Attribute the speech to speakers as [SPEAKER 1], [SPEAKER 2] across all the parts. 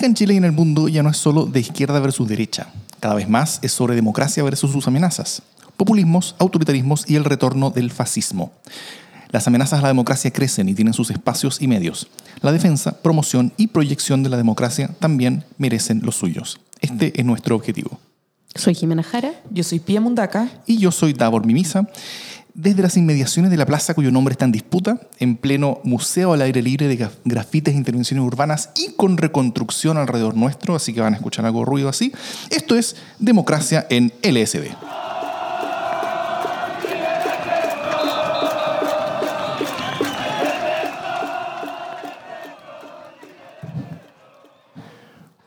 [SPEAKER 1] política en Chile y en el mundo ya no es solo de izquierda versus derecha. Cada vez más es sobre democracia versus sus amenazas. Populismos, autoritarismos y el retorno del fascismo. Las amenazas a la democracia crecen y tienen sus espacios y medios. La defensa, promoción y proyección de la democracia también merecen los suyos. Este es nuestro objetivo.
[SPEAKER 2] Soy Jimena Jara.
[SPEAKER 3] Yo soy Pia Mundaca.
[SPEAKER 1] Y yo soy Davor Mimisa. Desde las inmediaciones de la plaza cuyo nombre está en disputa, en pleno museo al aire libre de grafites e intervenciones urbanas y con reconstrucción alrededor nuestro, así que van a escuchar algo ruido así. Esto es Democracia en LSD.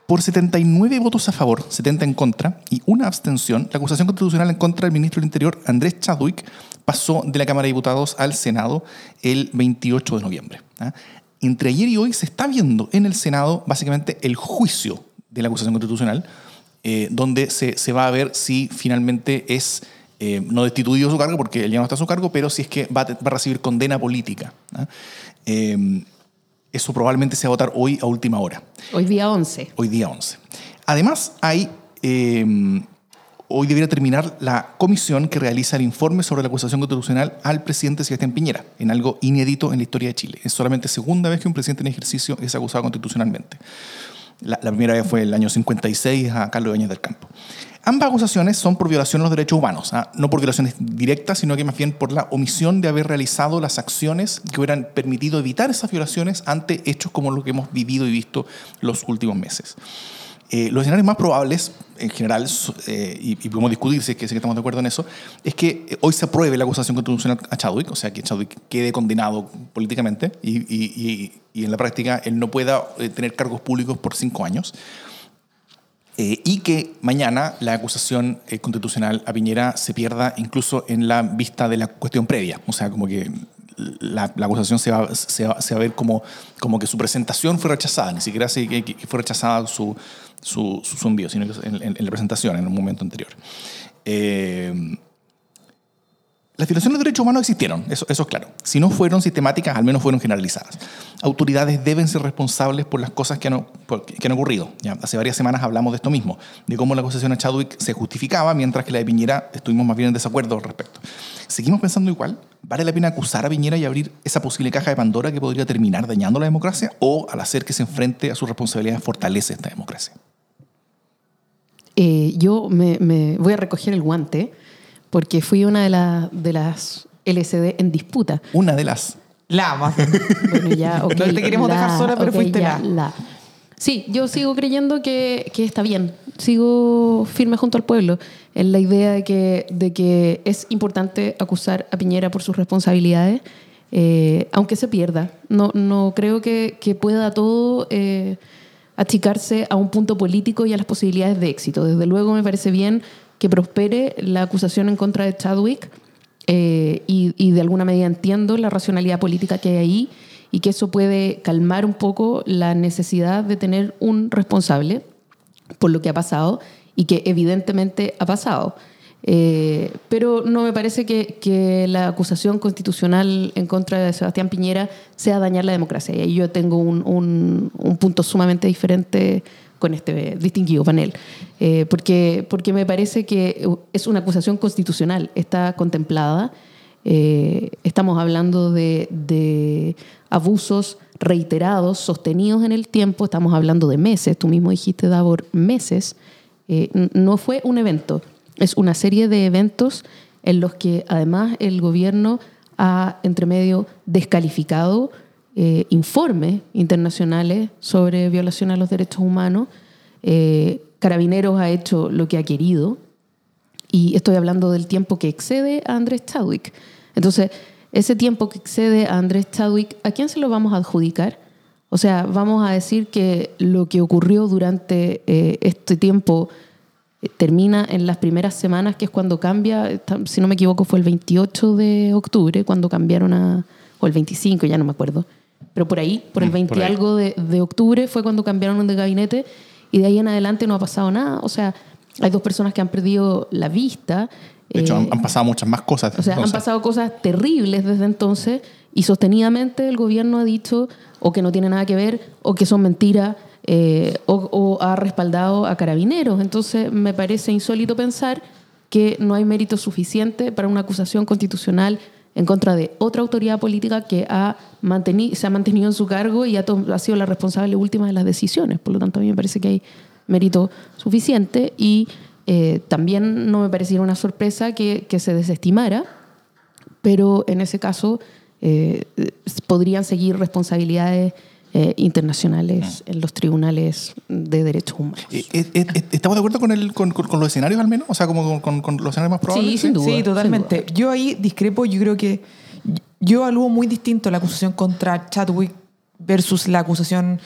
[SPEAKER 1] Por 79 votos a favor, 70 en contra y una abstención, la acusación constitucional en contra del ministro del Interior, Andrés Chadwick, pasó de la Cámara de Diputados al Senado el 28 de noviembre. ¿ah? Entre ayer y hoy se está viendo en el Senado básicamente el juicio de la acusación constitucional, eh, donde se, se, va a ver si finalmente es eh, no destituido su cargo, porque él ya no está a su cargo, pero si es que va a, va a recibir condena política. ¿ah? Eh, eso probablemente se va a votar hoy a última hora.
[SPEAKER 2] Hoy día 11.
[SPEAKER 1] Hoy día 11. Además, hay... Hoy debería terminar la comisión que realiza el informe sobre la acusación constitucional al presidente Sebastián Piñera, en algo inédito en la historia de Chile. Es solamente segunda vez que un presidente en ejercicio es acusado constitucionalmente. La, primera vez fue el año 56 a Carlos Bañez del Campo. Ambas acusaciones son por violación a los derechos humanos, ¿ah? no por violaciones directas, sino que más bien por la omisión de haber realizado las acciones que hubieran permitido evitar esas violaciones ante hechos como lo que hemos vivido y visto los últimos meses. Eh, los escenarios más probables, en general, eh, y, y, podemos discutir si es que, si estamos de acuerdo en eso, es que hoy se apruebe la acusación constitucional a Chadwick, o sea, que Chadwick quede condenado políticamente y, y, y en la práctica él no pueda eh, tener cargos públicos por cinco años. Eh, y que mañana la acusación eh, constitucional a Piñera se pierda incluso en la vista de la cuestión previa. O sea, como que la, la acusación se va, se, va, se va, a ver como, como que su presentación fue rechazada, ni siquiera se, que, que fue rechazada su, su, su, envío, sino que en, en, en, la presentación, en un momento anterior. Eh, las violaciones de derechos humanos existieron, eso, es claro. Si no fueron sistemáticas, al menos fueron generalizadas. Autoridades deben ser responsables por las cosas que han, que han ocurrido. ¿ya? Hace varias semanas hablamos de esto mismo, de cómo la acusación a Chadwick se justificaba, mientras que la de Piñera estuvimos más bien en desacuerdo al respecto. ¿Seguimos pensando igual? ¿Vale la pena acusar a Piñera y abrir esa posible caja de Pandora que podría terminar dañando la democracia? ¿O al hacer que se enfrente a sus responsabilidades fortalece esta democracia?
[SPEAKER 2] Eh, yo me, me voy a recoger el guante porque fui una de, la, de las LCD en disputa.
[SPEAKER 1] Una de las.
[SPEAKER 3] La más.
[SPEAKER 2] Bueno, ya, okay,
[SPEAKER 3] no te queremos
[SPEAKER 2] la,
[SPEAKER 3] dejar sola, pero
[SPEAKER 2] okay,
[SPEAKER 3] fuiste
[SPEAKER 2] ya,
[SPEAKER 3] la.
[SPEAKER 2] la. Sí, yo sigo creyendo que, que, está bien. Sigo firme junto al pueblo en la idea de que, de que es importante acusar a Piñera por sus responsabilidades, eh, aunque se pierda. No, no creo que, que pueda todo eh, achicarse a un punto político y a las posibilidades de éxito. Desde luego me parece bien que prospere la acusación en contra de Chadwick eh, y, y, de alguna medida entiendo la racionalidad política que hay ahí y que eso puede calmar un poco la necesidad de tener un responsable por lo que ha pasado y que evidentemente ha pasado. Eh, pero no me parece que, la acusación constitucional en contra de Sebastián Piñera sea dañar la democracia. Y yo tengo un, un, un punto sumamente diferente con este distinguido panel, eh, porque, porque me parece que es una acusación constitucional, está contemplada, eh, estamos hablando de, abusos reiterados, sostenidos en el tiempo, estamos hablando de meses, tú mismo dijiste, Davor, meses, no fue un evento, es una serie de eventos en los que además el gobierno ha, entre medio, descalificado eh, informes internacionales sobre violación a los derechos humanos. Eh, Carabineros ha hecho lo que ha querido y estoy hablando del tiempo que excede a Andrés Chadwick. Entonces, ese tiempo que excede a Andrés Chadwick, ¿a quién se lo vamos a adjudicar? O sea, vamos a decir que lo que ocurrió durante eh, este tiempo termina en las primeras semanas, que es cuando cambia, si no me equivoco, fue el 28 de octubre, cuando cambiaron a, o el 25, ya no me acuerdo, pero por ahí, por el 20 mm, por algo de, de, octubre fue cuando cambiaron de gabinete y de ahí en adelante no ha pasado nada. O sea, hay dos personas que han perdido la vista.
[SPEAKER 1] De hecho, eh, han, pasado muchas más cosas.
[SPEAKER 2] O sea, entonces. han pasado cosas terribles desde entonces y sostenidamente el gobierno ha dicho o que no tiene nada que ver o que son mentiras. Eh, o, ha respaldado a carabineros. Entonces me parece insólito pensar que no hay mérito suficiente para una acusación constitucional en contra de otra autoridad política que ha se ha mantenido en su cargo y ha, ha, sido la responsable última de las decisiones. Por lo tanto, a mí me parece que hay mérito suficiente y eh, también no me pareciera una sorpresa que, que, se desestimara, pero en ese caso eh, podrían seguir responsabilidades eh, internacionales mm. en los tribunales de derechos humanos.
[SPEAKER 1] Eh, eh, ¿Estamos de acuerdo con, el, con, los escenarios al menos? O sea, como con, los escenarios más probables.
[SPEAKER 2] Sí, sin duda.
[SPEAKER 3] Sí, totalmente. Yo ahí discrepo, yo creo que yo evalúo muy distinto la acusación contra Chadwick versus la acusación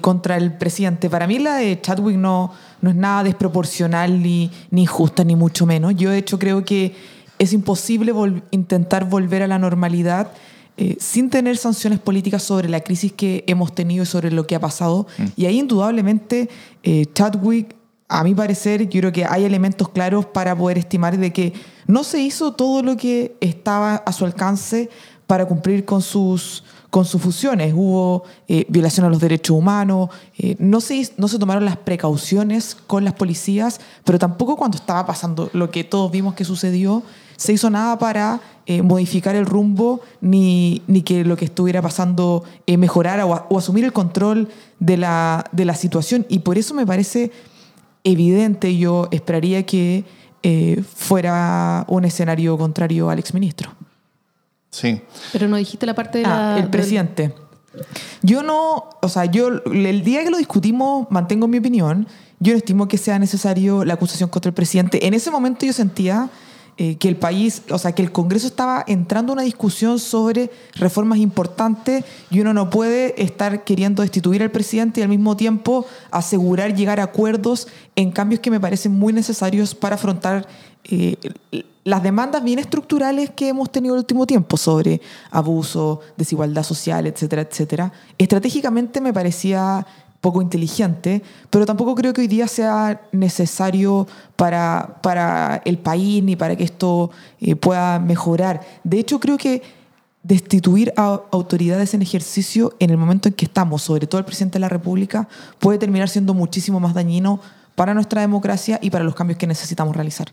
[SPEAKER 3] contra el presidente. Para mí la de Chadwick no, no es nada desproporcional ni, ni injusta, ni mucho menos. Yo de hecho creo que es imposible intentar volver a la normalidad eh, sin tener sanciones políticas sobre la crisis que hemos tenido y sobre lo que ha pasado. Mm. Y ahí indudablemente eh, Chadwick, a mi parecer, yo creo que hay elementos claros para poder estimar de que no se hizo todo lo que estaba a su alcance para cumplir con sus, con sus funciones. Hubo eh, violación a los derechos humanos, no, se, no se tomaron las precauciones con las policías, pero tampoco cuando estaba pasando lo que todos vimos que sucedió, se hizo nada para eh, modificar el rumbo ni, ni, que lo que estuviera pasando eh, mejorara o, asumir el control de la, de la, situación. Y por eso me parece evidente, yo esperaría que eh, fuera un escenario contrario al exministro.
[SPEAKER 1] Sí.
[SPEAKER 2] Pero no dijiste la parte de ah,
[SPEAKER 3] El presidente. Yo no, o sea, yo el día que lo discutimos mantengo mi opinión. Yo no estimo que sea necesario la acusación contra el presidente. En ese momento yo sentía eh, que el país, o sea, que el Congreso estaba entrando a una discusión sobre reformas importantes y uno no puede estar queriendo destituir al presidente y al mismo tiempo asegurar llegar a acuerdos en cambios que me parecen muy necesarios para afrontar eh, las demandas bien estructurales que hemos tenido el último tiempo sobre abuso, desigualdad social, etcétera, etcétera. Estratégicamente me parecía poco inteligente, pero tampoco creo que hoy día sea necesario para, para el país ni para que esto eh, pueda mejorar. De hecho, creo que destituir a autoridades en ejercicio en el momento en que estamos, sobre todo el presidente de la República, puede terminar siendo muchísimo más dañino para nuestra democracia y para los cambios que necesitamos realizar.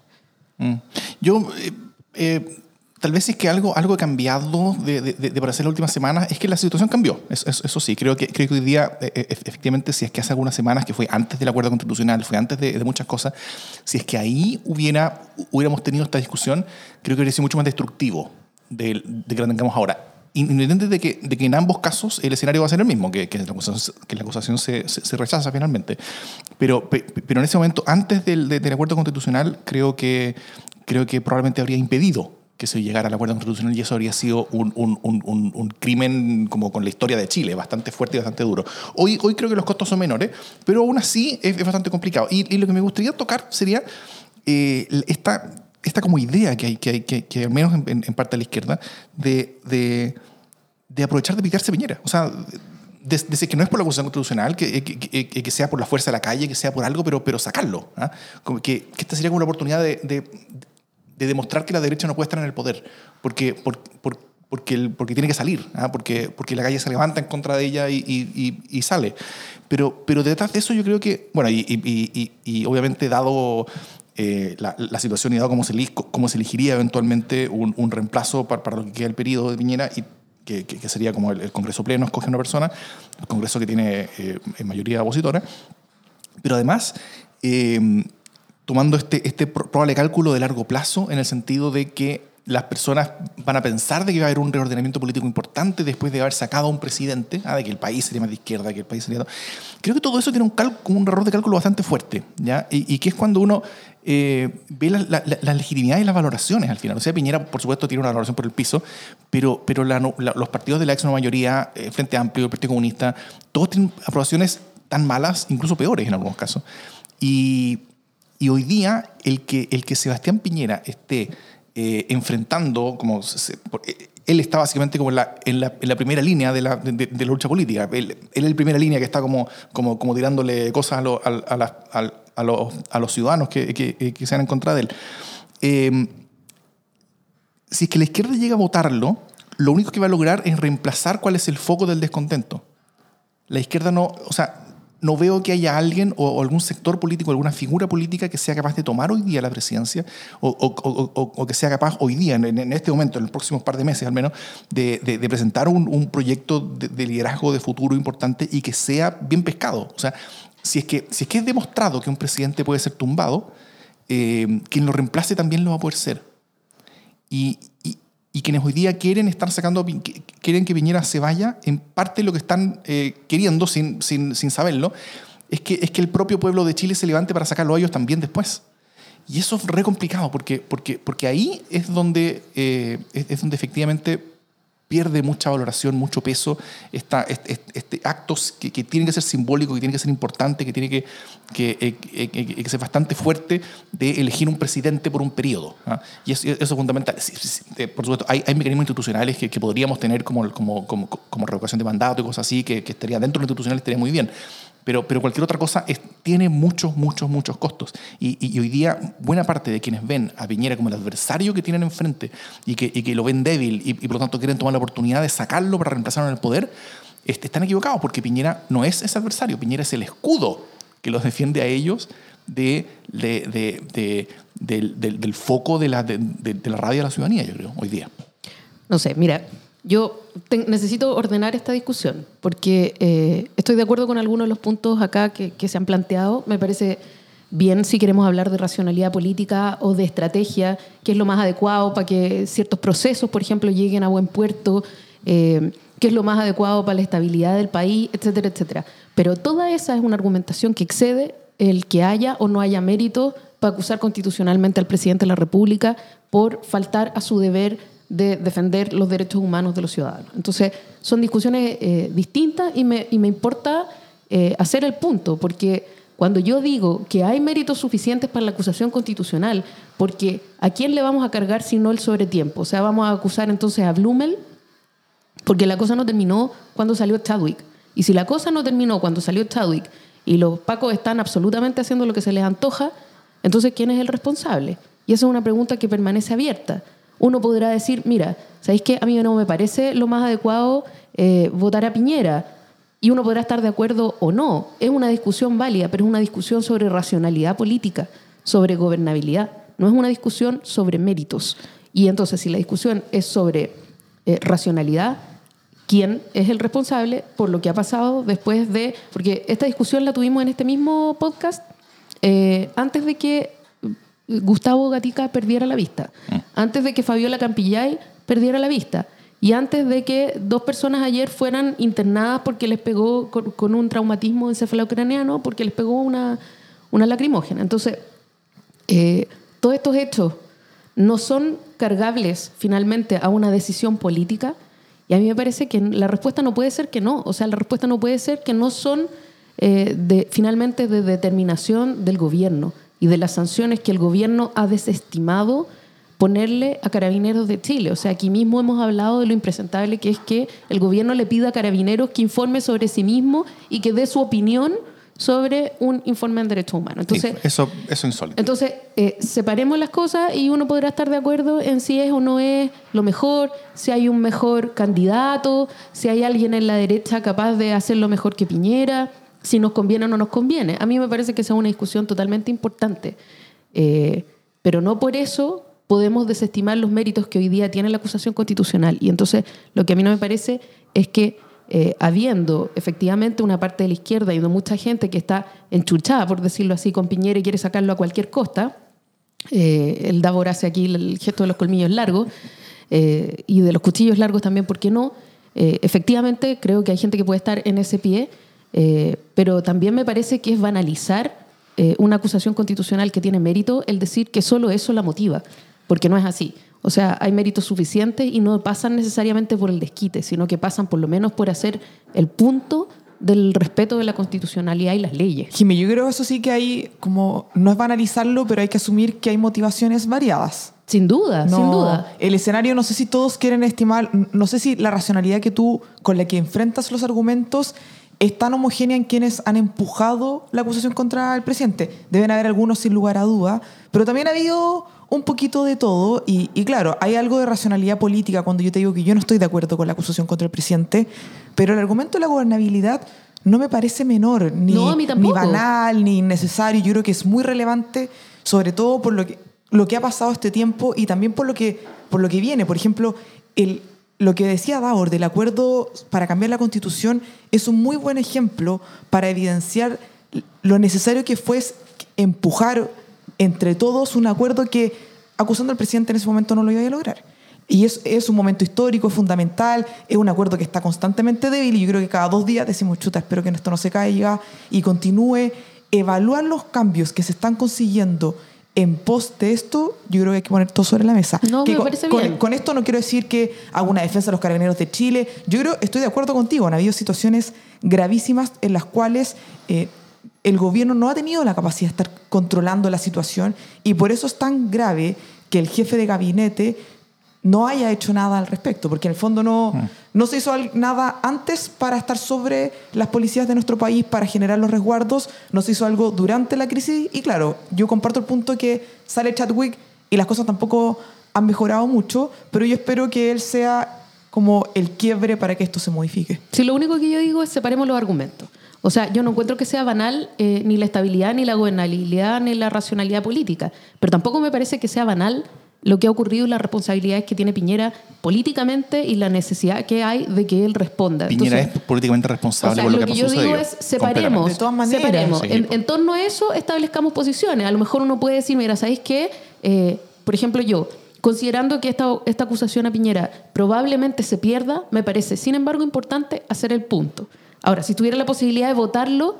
[SPEAKER 1] Mm. Yo eh, eh, Tal vez es que algo, algo ha cambiado de, de, de, para hacer las últimas semanas, es que la situación cambió. Eso, sí, creo que, creo que hoy día, eh, eh, efectivamente, si es que hace algunas semanas, que fue antes del acuerdo constitucional, fue antes de, muchas cosas, si es que ahí hubiera, hubiéramos tenido esta discusión, creo que hubiera sido mucho más destructivo de, de que la tengamos ahora. Independiente de que, de en ambos casos el escenario va a ser el mismo, que, la acusación, se, rechaza finalmente. Pero, pero en ese momento, antes del, del acuerdo constitucional, creo que, creo que probablemente habría impedido que se llegara al acuerdo constitucional y eso habría sido un, un, un, un, crimen como con la historia de Chile, bastante fuerte y bastante duro. Hoy, hoy creo que los costos son menores, pero aún así es, bastante complicado. Y, lo que me gustaría tocar sería eh, esta, esta como idea que hay, que, hay, que, al menos en, parte de la izquierda, de, de, de aprovechar de picarse Piñera. O sea, desde que no es por la acusación constitucional, que, que, que, sea por la fuerza de la calle, que sea por algo, pero, pero sacarlo. ¿ah? Como que, esta sería como una oportunidad de, de demostrar que la derecha no puede estar en el poder, porque, por, porque, porque tiene que salir, ¿ah? porque, porque la calle se levanta en contra de ella y, y, y, sale. Pero, pero detrás de eso yo creo que, bueno, y, obviamente dado eh, la, la, situación y dado cómo se, cómo se elegiría eventualmente un, un reemplazo para, para, lo que queda el periodo de Piñera, y que, que, sería como el, Congreso Pleno escoge una persona, el Congreso que tiene eh, mayoría opositora, pero además... Eh, tomando este, este probable cálculo de largo plazo en el sentido de que las personas van a pensar de que va a haber un reordenamiento político importante después de haber sacado a un presidente, ah, de que el país sería más de izquierda, que el país sería... Creo que todo eso tiene un, un error de cálculo bastante fuerte, ¿ya? Y, que es cuando uno eh, ve las la, la, legitimidades y las valoraciones al final. O sea, Piñera, por supuesto, tiene una valoración por el piso, pero, pero los partidos de la ex mayoría, eh, Frente Amplio, el Partido Comunista, todos tienen aprobaciones tan malas, incluso peores en algunos casos. Y y hoy día el que, el que Sebastián Piñera esté eh, enfrentando, como eh, él está básicamente como en la, primera línea de la, de, la, lucha política. Él, es la primera línea que está como, como, tirándole cosas a, lo, a, los, a los ciudadanos que, que, que, se han en contra de él. Em, si es que la izquierda llega a votarlo, lo único que va a lograr es reemplazar cuál es el foco del descontento. La izquierda no, o sea, no veo que haya alguien o, algún sector político, alguna figura política que sea capaz de tomar hoy día la presidencia o, que sea capaz hoy día, en, este momento, en los próximos par de meses al menos, de, presentar un, proyecto de, de liderazgo de futuro importante y que sea bien pescado. O sea, si es que, si es, que es demostrado que un presidente puede ser tumbado, eh, quien lo reemplace también lo va a poder ser. Y, y- quienes hoy día quieren estar sacando, quieren que Piñera se vaya, en parte lo que están eh, queriendo, sin, sin, sin saberlo, es que, es que el propio pueblo de Chile se levante para sacarlo a ellos también después. Y eso es re complicado, porque, porque, porque ahí es donde, eh, es donde efectivamente pierde mucha valoración, mucho peso, esta, este, este- actos que, que tienen que ser simbólicos, que tienen que ser importantes, que tiene que, que, eh, que- que- que ser bastante fuerte de elegir un presidente por un periodo. ¿ah? Y eso, eso es fundamental. Eh, por supuesto, hay, hay mecanismos institucionales que podríamos tener como, como, como, como revocación de mandato y cosas así, que, que estaría dentro de lo institucional, estaría muy bien. Pero, pero cualquier otra cosa es- tiene muchos, muchos, muchos costos. Y, y- y hoy día buena parte de quienes ven a Piñera como el adversario que tienen enfrente y que, y que lo ven débil y, por lo tanto quieren tomar la oportunidad de sacarlo para reemplazarlo en el poder, este, están equivocados porque Piñera no es ese adversario, Piñera es el escudo que los defiende a ellos de, de- de- de- del, del- del foco de la, de, de- la radio de la ciudadanía, yo creo, hoy día.
[SPEAKER 2] No sé, mira, yo necesito ordenar esta discusión porque eh, estoy de acuerdo con algunos de los puntos acá que, que se han planteado. Me parece bien si queremos hablar de racionalidad política o de estrategia, que es lo más adecuado para que ciertos procesos, por ejemplo, lleguen a buen puerto, eh, qué es lo más adecuado para la estabilidad del país, etcétera, etcétera. Pero toda esa es una argumentación que excede el que haya o no haya mérito para acusar constitucionalmente al presidente de la República por faltar a su deber de defender los derechos humanos de los ciudadanos. Entonces, son discusiones eh, distintas y me, y me importa eh, hacer el punto, porque cuando yo digo que hay méritos suficientes para la acusación constitucional, porque ¿a quién le vamos a cargar si no el sobretiempo? O sea, vamos a acusar entonces a Blumel, porque la cosa no terminó cuando salió Chadwick. Y si la cosa no terminó cuando salió Chadwick y los pacos están absolutamente haciendo lo que se les antoja, entonces ¿quién es el responsable? Y esa es una pregunta que permanece abierta. Uno podrá decir, mira, ¿sabéis qué? A mí no me parece lo más adecuado eh, votar a Piñera. Y uno podrá estar de acuerdo o no. Es una discusión válida, pero es una discusión sobre racionalidad política, sobre gobernabilidad. No es una discusión sobre méritos. Y entonces, si la discusión es sobre eh, racionalidad, quién es el responsable por lo que ha pasado después de... Porque esta discusión la tuvimos en este mismo podcast eh, antes de que Gustavo Gatica perdiera la vista, antes de que Fabiola Campillay perdiera la vista. Y antes de que dos personas ayer fueran internadas porque les pegó con, con un traumatismo encefalocraniano, porque les pegó una, una lacrimógena. Entonces, eh, todos estos hechos no son cargables finalmente a una decisión política. Y a mí me parece que la respuesta no puede ser que no, o sea, la respuesta no puede ser que no son eh, de, finalmente de determinación del gobierno y de las sanciones que el gobierno ha desestimado ponerle a Carabineros de Chile. O sea, aquí mismo hemos hablado de lo impresentable que es que el gobierno le pida a Carabineros que informe sobre sí mismo y que dé su opinión sobre un informe en derechos humanos. Entonces,
[SPEAKER 1] Sí, eso, eso es insólito.
[SPEAKER 2] entonces, eh, separemos las cosas y uno podrá estar de acuerdo en si es o no es lo mejor, si hay un mejor candidato, si hay alguien en la derecha capaz de hacerlo mejor que Piñera, si nos conviene o no nos conviene. A mí me parece que esa es una discusión totalmente importante. Eh, pero no por eso podemos desestimar los méritos que hoy día tiene la acusación constitucional. Y entonces, lo que a mí no me parece es que eh, habiendo efectivamente una parte de la izquierda y de mucha gente que está enchuchada, por decirlo así, con Piñera y quiere sacarlo a cualquier costa, eh, el Davor hace aquí el gesto de los colmillos largos y de los cuchillos largos también, ¿por qué no? Efectivamente, creo que hay gente que puede estar en ese pie, eh, pero también me parece que es banalizar eh, una acusación constitucional que tiene mérito el decir que solo eso la motiva, porque no es así. O sea, hay méritos suficientes y no pasan necesariamente por el desquite, sino que pasan por lo menos por hacer el punto del respeto de la constitucionalidad y las leyes.
[SPEAKER 3] Jimmy, yo creo eso sí que hay, como, no es banalizarlo, pero hay que asumir que hay motivaciones variadas.
[SPEAKER 2] Sin duda,
[SPEAKER 3] No,
[SPEAKER 2] sin duda.
[SPEAKER 3] El escenario, no sé si todos quieren estimar, no sé si la racionalidad que tú, con la que enfrentas los argumentos, es tan homogénea en quienes han empujado la acusación contra el presidente. Deben haber algunos sin lugar a duda, pero también ha habido un poquito de todo y, y claro, hay algo de racionalidad política cuando yo te digo que yo no estoy de acuerdo con la acusación contra el presidente, pero el argumento de la gobernabilidad no me parece menor, ni,
[SPEAKER 2] No,
[SPEAKER 3] ni banal, ni innecesario. Yo creo que es muy relevante, sobre todo por lo que, lo que ha pasado este tiempo y también por lo que, por lo que viene. Por ejemplo, el, lo que decía Davor del acuerdo para cambiar la constitución es un muy buen ejemplo para evidenciar lo necesario que fue empujar entre todos un acuerdo que, acusando al presidente en ese momento, no lo iba a lograr. Y es, es un momento histórico, es fundamental, es un acuerdo que está constantemente débil y yo creo que cada dos días decimos, chuta, espero que esto no se caiga y continúe. Evaluar los cambios que se están consiguiendo en pos de esto, yo creo que hay que poner todo sobre la mesa.
[SPEAKER 2] No,
[SPEAKER 3] Que
[SPEAKER 2] me
[SPEAKER 3] con,
[SPEAKER 2] parece
[SPEAKER 3] con-
[SPEAKER 2] bien.
[SPEAKER 3] con esto no quiero decir que hago una defensa de los carabineros de Chile. Yo creo, estoy de acuerdo contigo, han habido situaciones gravísimas en las cuales eh, el gobierno no ha tenido la capacidad de estar controlando la situación y por eso es tan grave que el jefe de gabinete no haya hecho nada al respecto, porque en el fondo no, no se hizo nada antes para estar sobre las policías de nuestro país, para generar los resguardos, no se hizo algo durante la crisis y claro, yo comparto el punto que sale Chadwick y las cosas tampoco han mejorado mucho, pero yo espero que él sea como el quiebre para que esto se modifique.
[SPEAKER 2] Si lo único que yo digo es separemos los argumentos. O sea, yo no encuentro que sea banal eh, ni la estabilidad, ni la gobernabilidad, ni la racionalidad política. Pero tampoco me parece que sea banal lo que ha ocurrido y las responsabilidades que tiene Piñera políticamente y la necesidad que hay de que él responda.
[SPEAKER 1] Piñera
[SPEAKER 2] Entonces,
[SPEAKER 1] es políticamente responsable
[SPEAKER 2] o sea,
[SPEAKER 1] por lo,
[SPEAKER 2] lo
[SPEAKER 1] que,
[SPEAKER 2] que
[SPEAKER 1] ha
[SPEAKER 2] yo digo es separemos.
[SPEAKER 3] De todas maneras,
[SPEAKER 2] separemos.
[SPEAKER 1] sí,
[SPEAKER 2] en, torno a eso establezcamos posiciones. A lo mejor uno puede decir, mira, ¿sabéis qué? Eh, por ejemplo, yo, considerando que esta, esta acusación a Piñera probablemente se pierda, me parece, sin embargo, importante hacer el punto. Ahora, si tuviera la posibilidad de votarlo,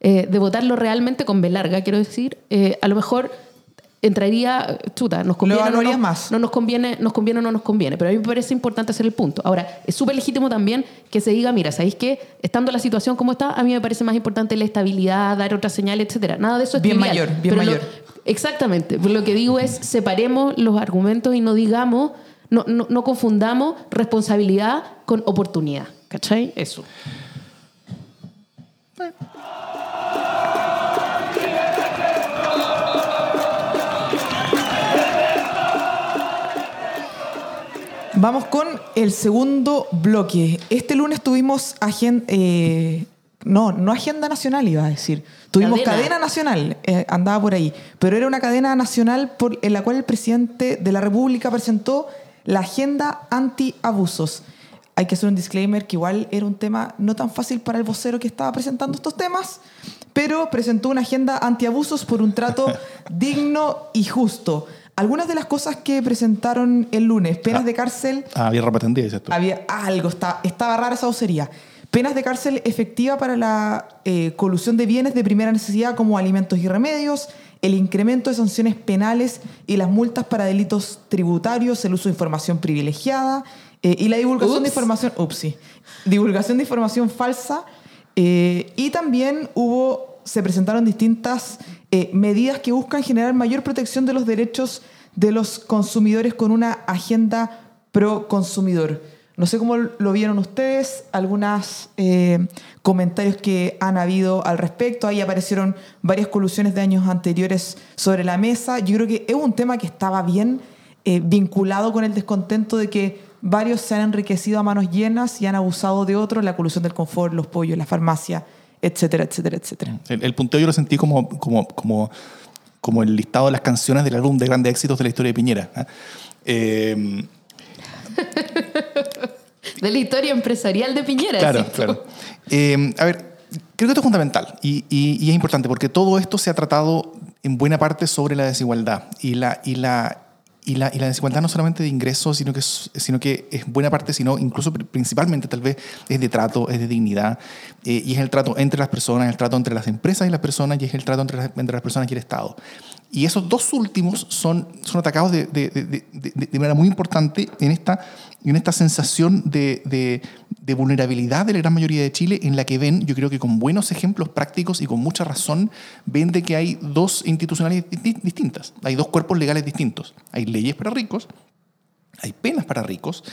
[SPEAKER 2] eh, de votarlo realmente con B larga, quiero decir, eh, a lo mejor entraría, chuta, nos conviene, no, nos-
[SPEAKER 3] más.
[SPEAKER 2] no nos conviene, nos conviene o no nos conviene, pero a mí me parece importante hacer el punto. Ahora, es súper legítimo también que se diga, mira, ¿sabéis qué? Estando la situación como está, a mí me parece más importante la estabilidad, dar otra señal, etcétera. Nada de eso es
[SPEAKER 3] Bien
[SPEAKER 2] trivial,
[SPEAKER 3] mayor, bien
[SPEAKER 2] pero lo-
[SPEAKER 3] mayor.
[SPEAKER 2] exactamente. Lo que digo es, separemos los argumentos y no digamos, no, no, no confundamos responsabilidad con oportunidad. ¿Cachai? Eso.
[SPEAKER 3] Vamos con el segundo bloque. Este lunes tuvimos agenda, no, no agenda nacional iba a decir. Tuvimos
[SPEAKER 2] Cadena.
[SPEAKER 3] cadena, nacional, eh, andaba por ahí, pero era una cadena nacional por, en la cual el presidente de la República presentó la agenda anti-abusos. Hay que hacer un disclaimer que igual era un tema no tan fácil para el vocero que estaba presentando estos temas, pero presentó una agenda antiabusos por un trato digno y justo. Algunas de las cosas que presentaron el lunes, penas de cárcel
[SPEAKER 1] Ah, había ropa tendida, dices tú.
[SPEAKER 3] había algo, está, estaba rara esa vocería. Penas de cárcel efectiva para la eh, colusión de bienes de primera necesidad como alimentos y remedios, el incremento de sanciones penales y las multas para delitos tributarios, el uso de información privilegiada eh, y la divulgación de
[SPEAKER 2] Ups.
[SPEAKER 3] información, upsi, divulgación de información falsa. eh, y también hubo, se presentaron distintas eh, medidas que buscan generar mayor protección de los derechos de los consumidores con una agenda pro consumidor. No sé cómo lo vieron ustedes, algunos comentarios que han habido al respecto. Ahí aparecieron varias colusiones de años anteriores sobre la mesa. Yo creo que es un tema que estaba bien eh, vinculado con el descontento de que varios se han enriquecido a manos llenas y han abusado de otros, la colusión del confort, los pollos, la farmacia, etcétera, etcétera, etcétera.
[SPEAKER 1] El, el punteo yo lo sentí como, como, como, como el listado de las canciones del álbum de grandes éxitos de la historia de Piñera. ¿ah? Eh,
[SPEAKER 2] De la historia empresarial de Piñera.
[SPEAKER 1] Claro, claro. Eh, a ver, creo que esto es fundamental y, y- y es importante porque todo esto se ha tratado en buena parte sobre la desigualdad y la, y la, y la, y la desigualdad no solamente de ingresos, sino que, es, sino que es buena parte, sino incluso pr- principalmente tal vez es de trato, es de dignidad eh, y es el trato entre las personas, el trato entre las empresas y las personas y es el trato entre las, entre las personas y el Estado. Y esos dos últimos son, son atacados de- de- de- de manera muy importante en esta, en esta sensación de, de- vulnerabilidad de la gran mayoría de Chile, en la que ven, yo creo que con buenos ejemplos prácticos y con mucha razón, ven de que hay dos institucionales di- distintas, hay dos cuerpos legales distintos. Hay leyes para ricos, hay penas para ricos,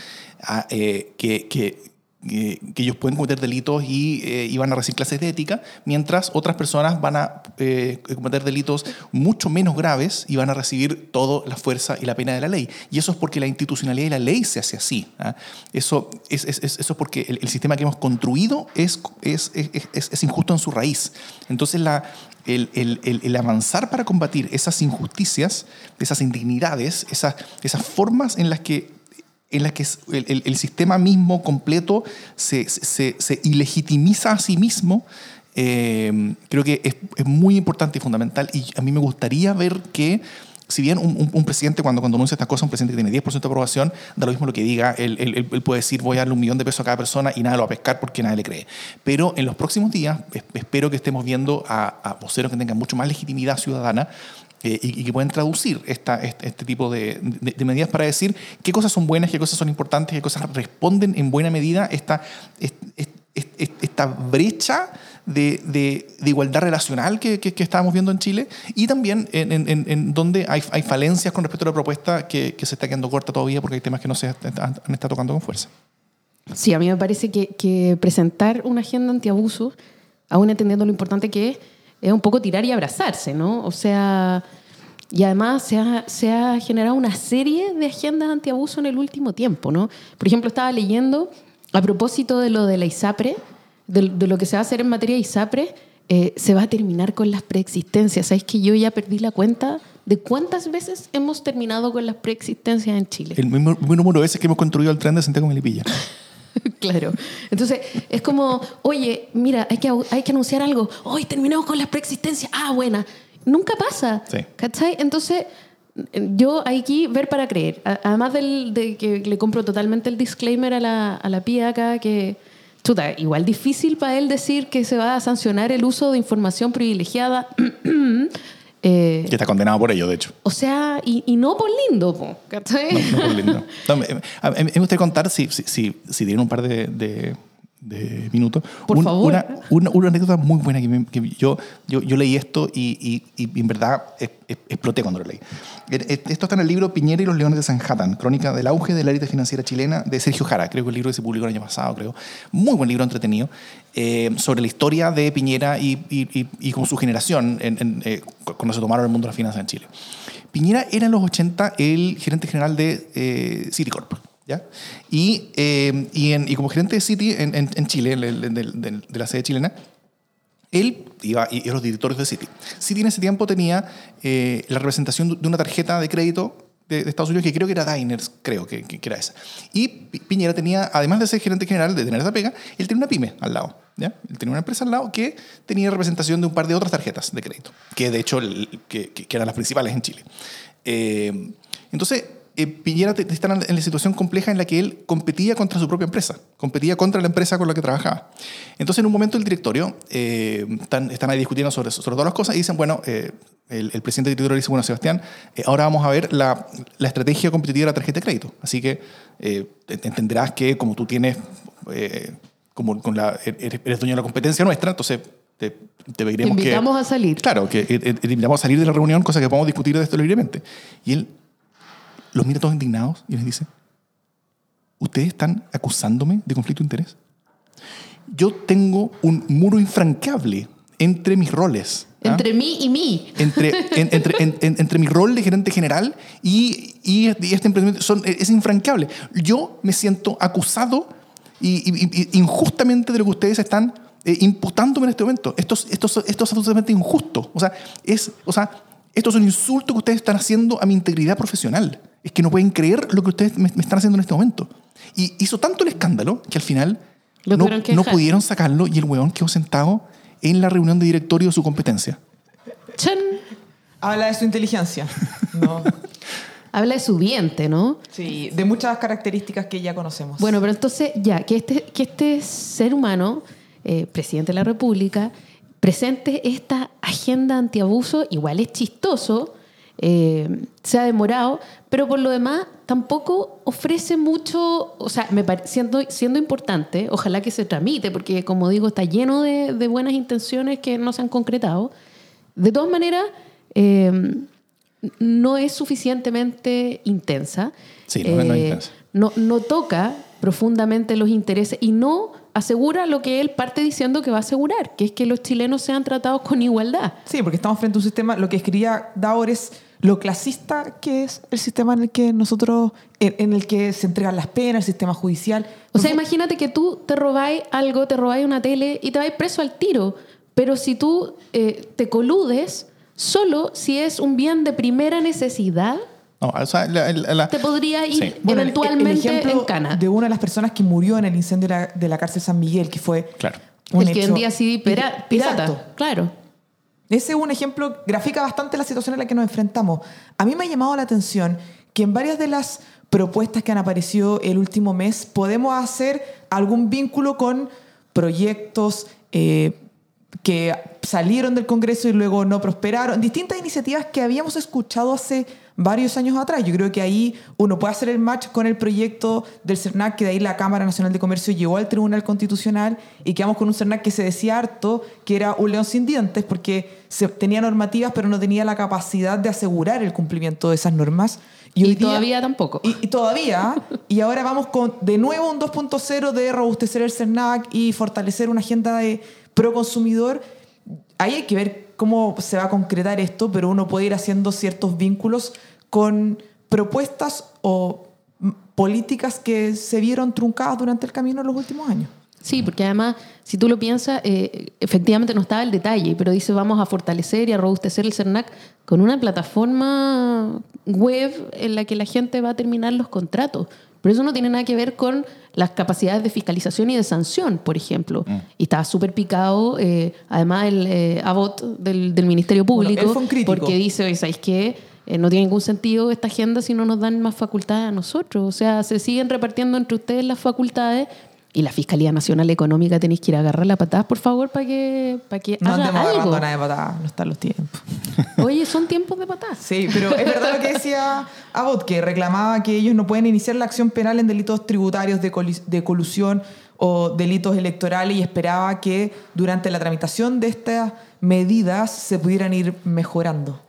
[SPEAKER 1] ah, eh, que, que que, ellos pueden cometer delitos y, eh, y van a recibir clases de ética, mientras otras personas van a eh, cometer delitos mucho menos graves y van a recibir toda la fuerza y la pena de la ley. Y eso es porque la institucionalidad y la ley se hace así. ¿ah? Eso, es, es- es- eso es porque el, sistema que hemos construido es, es, es- injusto en su raíz. Entonces, la, el- el- el avanzar para combatir esas injusticias, esas indignidades, esas, esas formas en las que en las que el, el- el sistema mismo completo se, se- se ilegitimiza a sí mismo, eh, creo que es, es muy importante y fundamental. Y a mí me gustaría ver que, si bien un, un- un presidente cuando, cuando anuncia estas cosas, un presidente que tiene 10% de aprobación, da lo mismo lo que diga, él, él- él- puede decir voy a darle un millón de pesos a cada persona y nada lo va a pescar porque nadie le cree. Pero en los próximos días es- espero que estemos viendo a, a voceros que tengan mucho más legitimidad ciudadana eh, y, y que pueden traducir esta, este, este tipo de, de- de medidas para decir qué cosas son buenas, qué cosas son importantes, qué cosas responden en buena medida esta, est- est- est- est- esta brecha de, de- de igualdad relacional que, que, que estábamos viendo en Chile y también en, en- en- donde hay, hay falencias con respecto a la propuesta que, que se está quedando corta todavía porque hay temas que no se han, han estado tocando con fuerza.
[SPEAKER 2] Sí, a mí me parece que presentar una agenda antiabuso, aún entendiendo lo importante que es, es un poco tirar y abrazarse, ¿no? O sea, y además se ha, se ha generado una serie de agendas antiabuso en el último tiempo, ¿no? Por ejemplo, estaba leyendo a propósito de lo de la ISAPRE, de, de lo que se va a hacer en materia de ISAPRE, eh, se va a terminar con las preexistencias. ¿Sabes que yo ya perdí la cuenta de cuántas veces hemos terminado con las preexistencias en Chile?
[SPEAKER 1] El mismo, mismo número de veces que hemos construido el tren de Santiago Melipilla.
[SPEAKER 2] Claro. Entonces, es como, oye, mira, hay que, hay que anunciar algo. Hoy terminamos con la preexistencia. Ah, buena. Nunca pasa.
[SPEAKER 1] Sí.
[SPEAKER 2] ¿Cachai? Entonces, yo aquí ver para creer. Además del, de que le compro totalmente el disclaimer a la, a la pía acá, que, chuta, igual difícil para él decir que se va a sancionar el uso de información privilegiada. Eh,
[SPEAKER 1] Que está condenado por ello, de hecho.
[SPEAKER 2] o sea, y, y no por lindo, po, ¿cachai?
[SPEAKER 1] No, no por lindo. No, me, gustaría contar, si, si, si, si tienen un par de, de- de minutos,
[SPEAKER 2] Por favor.
[SPEAKER 1] Una, una, una anécdota muy buena que, me- que yo, yo, yo leí esto y, y- y en verdad es- es- exploté cuando lo leí. Eh, Esto está en el libro Piñera y los Leones de Sanhattan, crónica del auge de la élite financiera chilena de Sergio Jara. Creo que el libro que se publicó el año pasado, creo. Muy buen libro entretenido eh, sobre la historia de Piñera y, y, y, y con su generación en- en, eh, cu- cuando se tomaron el mundo de las finanzas en Chile. Piñera era en los 80 el gerente general de eh, Citicorp. ¿Ya? Y, eh, y, en- y como gerente de Citi en, en- en Chile, de, la sede chilena, él iba y los directores de Citi. Citi en ese tiempo tenía eh, la representación de una tarjeta de crédito de, de Estados Unidos que creo que era Diners, creo que, que- que era esa. Y Pi- Piñera tenía, además de ser gerente general, de tener esa pega, él tenía una pyme al lado. ¿ya? Él tenía una empresa al lado que tenía representación de un par de otras tarjetas de crédito, que de hecho el- que- que eran las principales en Chile. Eh, entonces, eh, Piñera está en la situación compleja en la que él competía contra su propia empresa, competía contra la empresa con la que trabajaba. Entonces, en un momento el directorio, eh, están, están ahí discutiendo sobre, sobre todas las cosas y dicen, bueno, eh, el, el presidente del directorio dice, bueno, Sebastián, eh, ahora vamos a ver la, la estrategia competitiva de la tarjeta de crédito. Así que eh, te- entenderás que como tú tienes, eh, como con la, eres, eres dueño de la competencia nuestra, entonces te, te pediremos que...
[SPEAKER 2] invitamos a salir.
[SPEAKER 1] Claro, que te invitamos a salir de la reunión, cosa que podemos discutir de esto libremente. Y él los mira todos indignados y les dice, ¿ustedes están acusándome de conflicto de interés? Yo tengo un muro infranqueable entre mis roles. ¿ah?
[SPEAKER 2] Entre mí y mí.
[SPEAKER 1] entre, en- entre, en- en- entre mi rol de gerente general y, y, y este emprendimiento son, es infranqueable. Yo me siento acusado y, y- injustamente de lo que ustedes están eh, imputándome en este momento. Esto, es- esto, es- esto es absolutamente injusto. O sea, es, o sea, esto es un insulto que ustedes están haciendo a mi integridad profesional. Es que no pueden creer lo que ustedes me, me están haciendo en este momento. Y hizo tanto el escándalo que al final
[SPEAKER 2] Lo
[SPEAKER 1] no, pudieron sacarlo y el huevón quedó sentado en la reunión de directorio de su competencia.
[SPEAKER 2] Chan.
[SPEAKER 3] Habla de su inteligencia. No.
[SPEAKER 2] Habla de su diente, ¿no?
[SPEAKER 3] Sí, de muchas características que ya conocemos.
[SPEAKER 2] Bueno, pero entonces ya, que este, que este ser humano, eh, presidente de la República, presente esta agenda antiabuso, igual es chistoso, eh, se ha demorado, pero por lo demás tampoco ofrece mucho, o sea, me pare- siendo, siendo importante, ojalá que se tramite, porque como digo, está lleno de, de buenas intenciones que no se han concretado. De todas maneras, eh, no es suficientemente intensa.
[SPEAKER 1] Sí, no es- no es
[SPEAKER 2] Eh,
[SPEAKER 1] intensa.
[SPEAKER 2] no, no toca profundamente los intereses y no asegura lo que él parte diciendo que va a asegurar, que es que los chilenos sean tratados con igualdad.
[SPEAKER 3] Sí, porque estamos frente a un sistema, lo que escribía Daur es lo clasista que es el sistema en el que nosotros, en, en el que se entregan las penas, el sistema judicial.
[SPEAKER 2] O sea, imagínate que tú te robáis algo, te robáis una tele y te vais preso al tiro, pero si tú eh, te coludes, solo si es un bien de primera necesidad,
[SPEAKER 1] No, o sea, la- la- la-
[SPEAKER 2] te podría ir
[SPEAKER 1] Sí.
[SPEAKER 3] Bueno, el- el
[SPEAKER 2] eventualmente
[SPEAKER 3] ejemplo
[SPEAKER 2] en cana.
[SPEAKER 3] de una de las personas que murió en el incendio de la, de la cárcel San Miguel, que fue
[SPEAKER 1] Claro.
[SPEAKER 3] un
[SPEAKER 2] el que
[SPEAKER 3] hecho-
[SPEAKER 2] vendía CD pira- pirata.
[SPEAKER 3] Exacto.
[SPEAKER 2] Claro.
[SPEAKER 3] Ese es un ejemplo, grafica bastante la situación en la que nos enfrentamos. A mí me ha llamado la atención que en varias de las propuestas que han aparecido el último mes podemos hacer algún vínculo con proyectos eh, que salieron del Congreso y luego no prosperaron. Distintas iniciativas que habíamos escuchado hace varios años atrás. Yo creo que ahí uno puede hacer el match con el proyecto del CERNAC, que de ahí la Cámara Nacional de Comercio llegó al Tribunal Constitucional y quedamos con un CERNAC que se decía harto que era un león sin dientes porque se, tenía normativas pero no tenía la capacidad de asegurar el cumplimiento de esas normas.
[SPEAKER 2] Y,
[SPEAKER 3] día-
[SPEAKER 2] todavía tampoco.
[SPEAKER 3] y, y todavía, y ahora vamos con de nuevo un 2.0 de robustecer el CERNAC y fortalecer una agenda de pro consumidor. Ahí hay que ver cómo se va a concretar esto, pero uno puede ir haciendo ciertos vínculos con propuestas o políticas que se vieron truncadas durante el camino en los últimos años.
[SPEAKER 2] Sí, porque además, si tú lo piensas, eh, efectivamente no estaba el detalle, pero dice vamos a fortalecer y a robustecer el CERNAC con una plataforma web en la que la gente va a terminar los contratos. Pero eso no tiene nada que ver con las capacidades de fiscalización y de sanción, por ejemplo. Y estaba súper picado, eh, además, el eh, Abbott del, del Ministerio Público, porque dice, oye, ¿sabéis qué? Eh, no tiene ningún sentido esta agenda si no nos dan más facultades a nosotros. O sea, se siguen repartiendo entre ustedes las facultades y la Fiscalía Nacional Económica tenéis que ir a agarrar la patada, por favor, para que, para que
[SPEAKER 3] No
[SPEAKER 2] haga
[SPEAKER 3] andemos agarrando
[SPEAKER 2] algo.
[SPEAKER 3] nada de patada, no están los tiempos.
[SPEAKER 2] Oye, son tiempos de patadas.
[SPEAKER 3] Sí, pero es verdad lo que decía Abbott, que reclamaba que ellos no pueden iniciar la acción penal en delitos tributarios de, de colusión o delitos electorales y esperaba que durante la tramitación de estas medidas se pudieran ir mejorando.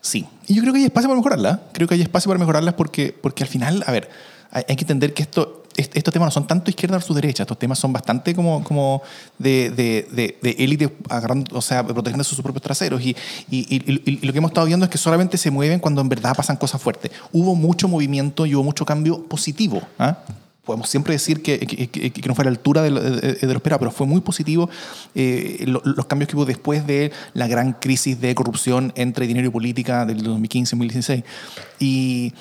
[SPEAKER 1] Sí, y yo creo que hay espacio para mejorarlas. Creo que hay espacio para mejorarlas porque, porque al final, a ver, hay, hay que entender que esto, est- estos temas no son tanto izquierda versus derecha, estos temas son bastante como, como de, de, de, de élite agarrando, o sea, protegiendo sus propios traseros. Y, y, y- y- lo que hemos estado viendo es que solamente se mueven cuando en verdad pasan cosas fuertes. Hubo mucho movimiento y hubo mucho cambio positivo. ¿ah? podemos siempre decir que, que- que- que no fue a la altura de lo, de- de lo esperado, pero fue muy positivo eh, lo- los cambios que hubo después de la gran crisis de corrupción entre dinero y política del 2015-2016. Y,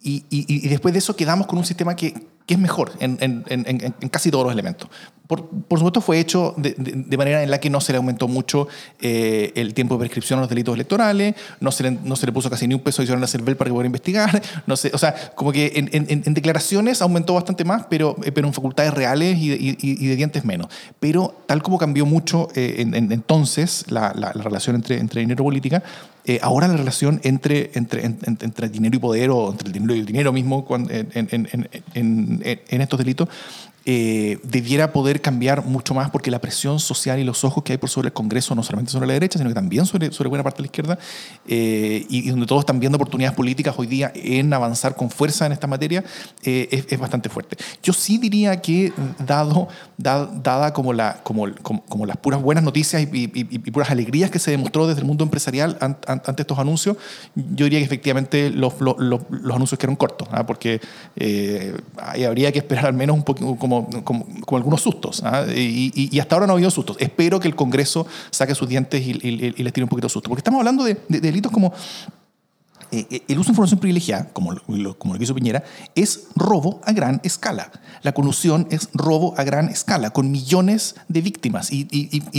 [SPEAKER 1] y, y- y después de eso quedamos con un sistema que, que es mejor en, en- en- en- casi todos los elementos. Por, por supuesto, fue hecho de, de- de manera en la que no se le aumentó mucho eh, el tiempo de prescripción a los delitos electorales, no se le, no se le puso casi ni un peso adicional a CERVEL para que pudiera investigar, no sé, o sea, como que en, declaraciones aumentó bastante más, pero, eh, pero en facultades reales y, y- y de dientes menos. Pero tal como cambió mucho eh, en- en- entonces la, la- la relación entre, entre dinero y política, eh, ahora la relación entre, entre, en- en- entre dinero y poder o entre el dinero y el dinero mismo en, en- en- en- estos delitos eh, debiera poder cambiar mucho más porque la presión social y los ojos que hay por sobre el Congreso, no solamente sobre la derecha, sino que también sobre, sobre buena parte de la izquierda, eh, y, donde todos están viendo oportunidades políticas hoy día en avanzar con fuerza en esta materia, eh, es, bastante fuerte. Yo sí diría que, dado, da- dada como, la, como, como, como las puras buenas noticias y, puras alegrías que se demostró desde el mundo empresarial an- an- ante estos anuncios, yo diría que efectivamente los, los, los- los anuncios quedaron cortos, ¿ah? porque habría que esperar al menos un poco, como, como, algunos sustos. ¿ah? Y, hasta ahora no ha habido sustos. Espero que el Congreso saque sus dientes y, les tire un poquito de susto, porque estamos hablando de- de delitos como eh, eh, el uso de información privilegiada, como lo, como lo hizo Piñera, es robo a gran escala. La colusión es robo a gran escala, con millones de víctimas. Y,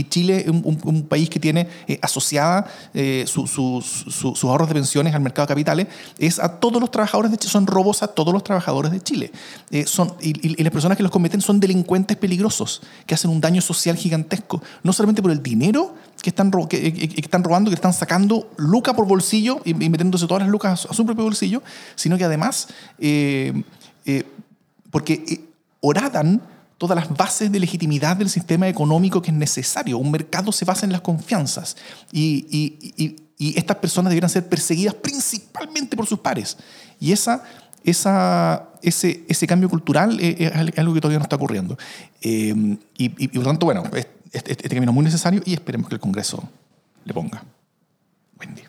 [SPEAKER 1] Chile un, país que tiene eh, asociada eh, su- su- sus ahorros de pensiones al mercado de capitales, es a todos los trabajadores de Chile, son robos a todos los trabajadores de Chile. Son, y las personas que los cometen son delincuentes peligrosos, que hacen un daño social gigantesco, no solamente por el dinero que están, que, que- que están robando, que están sacando luca por bolsillo y, y metiéndose todas las lucas a su propio bolsillo, sino que además, eh, eh, porque eh, horadan todas las bases de legitimidad del sistema económico que es necesario. Un mercado se basa en las confianzas y, y- y- y estas personas debieran ser perseguidas principalmente por sus pares. Y esa esa, ese, ese cambio cultural es, algo que todavía no está ocurriendo. Eh, y por lo tanto, bueno, es- este, este camino muy necesario y esperemos que el Congreso le ponga. Wendy.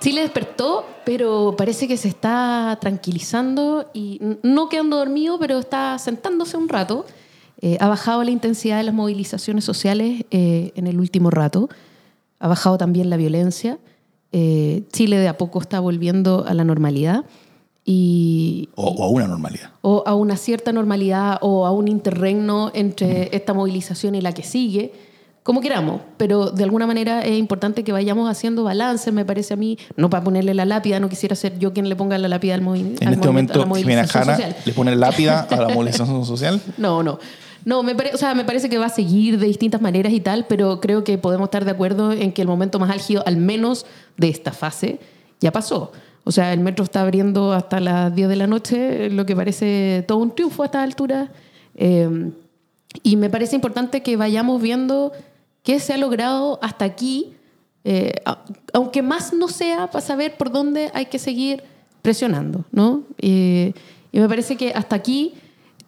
[SPEAKER 2] Chile despertó, pero parece que se está tranquilizando y no quedando dormido, pero está sentándose un rato. Eh, ha bajado la intensidad de las movilizaciones sociales eh, en el último rato. Ha bajado también la violencia. Eh, Chile de a poco está volviendo a la normalidad y,
[SPEAKER 1] O, o a una normalidad.
[SPEAKER 2] o a una cierta normalidad o a un interregno entre esta movilización y la que sigue, como queramos, pero de alguna manera es importante que vayamos haciendo balance, me parece a mí, no para ponerle la lápida, no quisiera ser yo quien le ponga la lápida al, movi-
[SPEAKER 1] En
[SPEAKER 2] al
[SPEAKER 1] este
[SPEAKER 2] movimiento, a la
[SPEAKER 1] momento, Jimena Jara le pone lápida a la movilización social.
[SPEAKER 2] No, no. No, me, o sea, me parece que va a seguir de distintas maneras y tal, pero creo que podemos estar de acuerdo en que el momento más álgido, al menos de esta fase, ya pasó. O sea, el metro está abriendo hasta las 10 de la noche, lo que parece todo un triunfo a esta altura. Eh, y me parece importante que vayamos viendo qué se ha logrado hasta aquí, eh, aunque más no sea para saber por dónde hay que seguir presionando, ¿no? Eh, y me parece que hasta aquí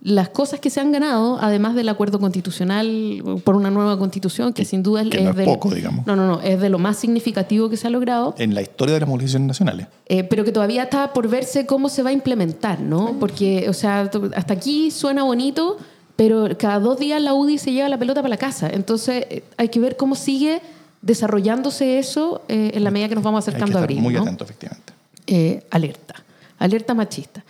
[SPEAKER 2] las cosas que se han ganado, además del acuerdo constitucional por una nueva constitución, que sin duda es,
[SPEAKER 1] que no es
[SPEAKER 2] del-
[SPEAKER 1] poco, digamos.
[SPEAKER 2] No, no, no, es de lo más significativo que se ha logrado.
[SPEAKER 1] En la historia de las movilizaciones nacionales.
[SPEAKER 2] Eh, pero que todavía está por verse cómo se va a implementar, ¿no? Porque, o sea, hasta aquí suena bonito, pero cada dos días la UDI se lleva la pelota para la casa. Entonces, eh, hay que ver cómo sigue desarrollándose eso eh, en la medida que nos vamos
[SPEAKER 1] Hay que
[SPEAKER 2] acercando a abril.
[SPEAKER 1] muy
[SPEAKER 2] ¿no?
[SPEAKER 1] atento, efectivamente.
[SPEAKER 2] Alerta, alerta machista.